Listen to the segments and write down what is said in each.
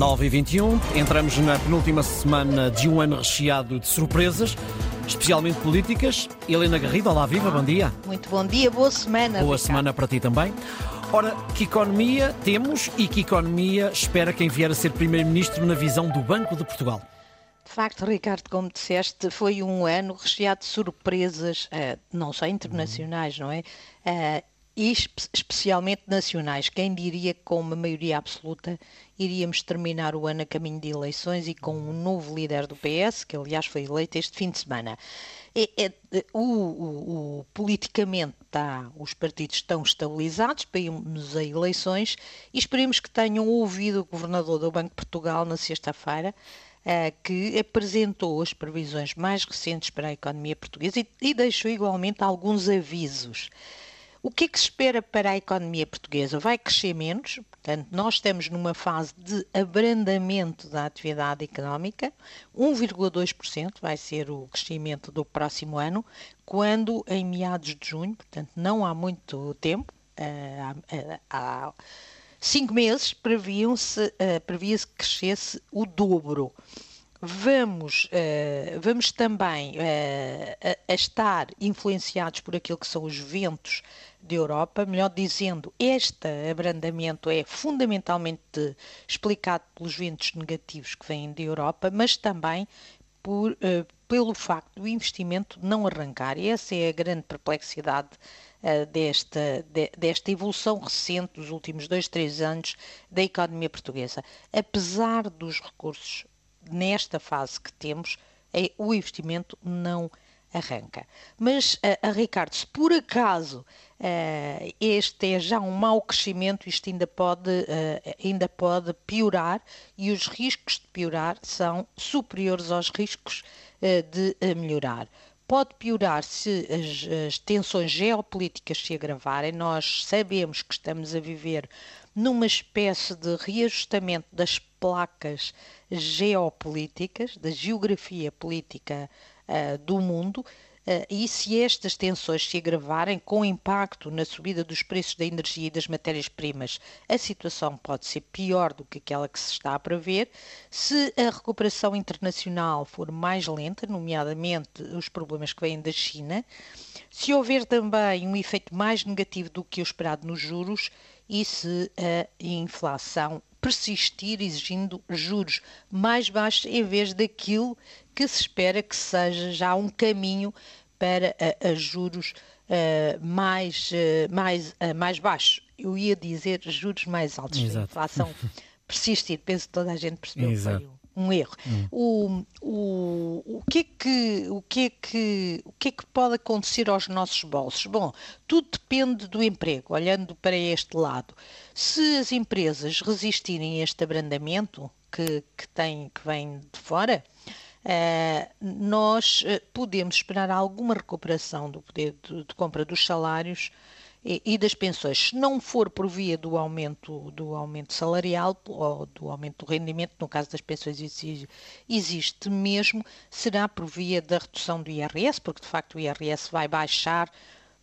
9 e 21 entramos na penúltima semana de um ano recheado de surpresas, especialmente políticas. Helena Garrido, olá viva, bom dia. Muito bom dia, boa semana. Boa Ricardo. semana para ti também. Ora, que economia temos e que economia espera quem vier a ser Primeiro-Ministro na visão do Banco de Portugal? De facto, Ricardo, como disseste, foi um ano recheado de surpresas, eh, não só internacionais, não é? E espe- especialmente nacionais. Quem diria que com uma maioria absoluta iríamos terminar o ano a caminho de eleições e com um novo líder do PS, que aliás foi eleito este fim de semana. É- é- o, o- o- politicamente está, os partidos estão estabilizados para irmos a eleições e esperemos que tenham ouvido o governador do Banco de Portugal na sexta-feira, eh, que apresentou as previsões mais recentes para a economia portuguesa e, e deixou igualmente alguns avisos. O que é que se espera para a economia portuguesa? Vai crescer menos, portanto, nós estamos numa fase de abrandamento da atividade económica, 1,2% vai ser o crescimento do próximo ano, quando em meados de junho, portanto, não há muito tempo, eh, há- há cinco meses, eh, previa-se que crescesse o dobro. Vamos, eh, vamos também eh, a, a estar influenciados por aquilo que são os ventos da Europa, melhor dizendo, este abrandamento é fundamentalmente explicado pelos ventos negativos que vêm da Europa, mas também por, eh, pelo facto do investimento não arrancar. E essa é a grande perplexidade eh, desta, de- desta evolução recente dos últimos dois, três anos da economia portuguesa. Apesar dos recursos nesta fase que temos, é, o investimento não arranca. Mas, a, a Ricardo, se por acaso eh, este é já um mau crescimento, isto ainda pode, eh, ainda pode piorar e os riscos de piorar são superiores aos riscos de melhorar. Pode piorar se as, as tensões geopolíticas se agravarem. Nós sabemos que estamos a viver numa espécie de reajustamento das placas geopolíticas, da geografia política ah, do mundo. ah, e se estas tensões se agravarem com impacto na subida dos preços da energia e das matérias-primas, a situação pode ser pior do que aquela que se está a prever. Se a recuperação internacional for mais lenta, nomeadamente os problemas que vêm da China, se houver também um efeito mais negativo do que o esperado nos juros e se a inflação persistir exigindo juros mais baixos em vez daquilo que se espera que seja já um caminho para a, a juros eh, mais, eh, mais, eh, mais baixos. Eu ia dizer juros mais altos. Exato. inflação persistir, penso que toda a gente percebeu que Exato. Um erro. O, o, o, que é que, o, que é que, o que é que pode acontecer aos nossos bolsos? Bom, tudo depende do emprego, olhando para este lado. Se as empresas resistirem a este abrandamento que, que, tem, que vem de fora, eh, nós eh, podemos esperar alguma recuperação do poder de, de compra dos salários e, e das pensões. Se não for por via do aumento, do aumento salarial ou do aumento do rendimento, no caso das pensões existe mesmo, será por via da redução do IRS, porque de facto o IRS vai baixar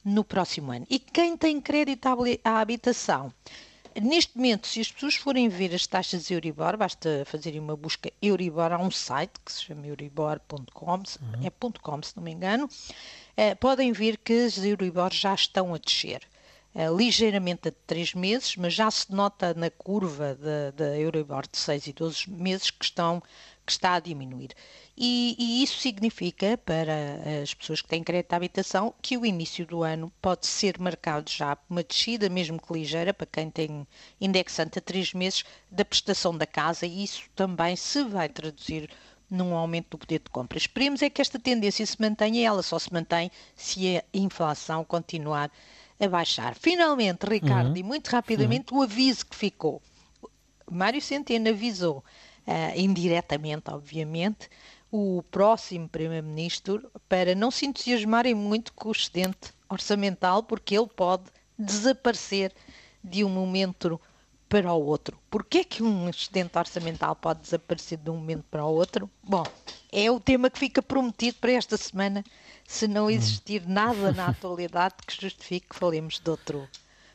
no próximo ano. E quem tem crédito à habitação? Neste momento, se as pessoas forem ver as taxas Euribor, basta fazerem uma busca Euribor, há um site que se chama euribor.com, se- é ponto .com se não me engano, eh, podem ver que as Euribor já estão a descer. Eh, ligeiramente a de 3 meses, mas já se nota na curva da, da Euribor de 6 e 12 meses que, estão, que está a diminuir. E, e isso significa para as pessoas que têm crédito à habitação que o início do ano pode ser marcado já por uma descida, mesmo que ligeira, para quem tem indexante a 3 meses, da prestação da casa, e isso também se vai traduzir num aumento do poder de compra. Esperemos é que esta tendência se mantenha e ela só se mantém se a inflação continuar a baixar. Finalmente, Ricardo, e muito rapidamente, o aviso que ficou. Mário Centeno avisou, ah, indiretamente, obviamente, o próximo Primeiro-Ministro para não se entusiasmarem muito com o excedente orçamental, porque ele pode desaparecer de um momento para o outro. Porquê que um excedente orçamental pode desaparecer de um momento para o outro? Bom, é o tema que fica prometido para esta semana, se não existir nada na atualidade que justifique que falemos de outro,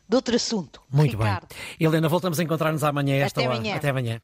de outro assunto. Muito Ricardo. bem. Helena, voltamos a encontrar-nos amanhã esta Até hora. amanhã. Até amanhã.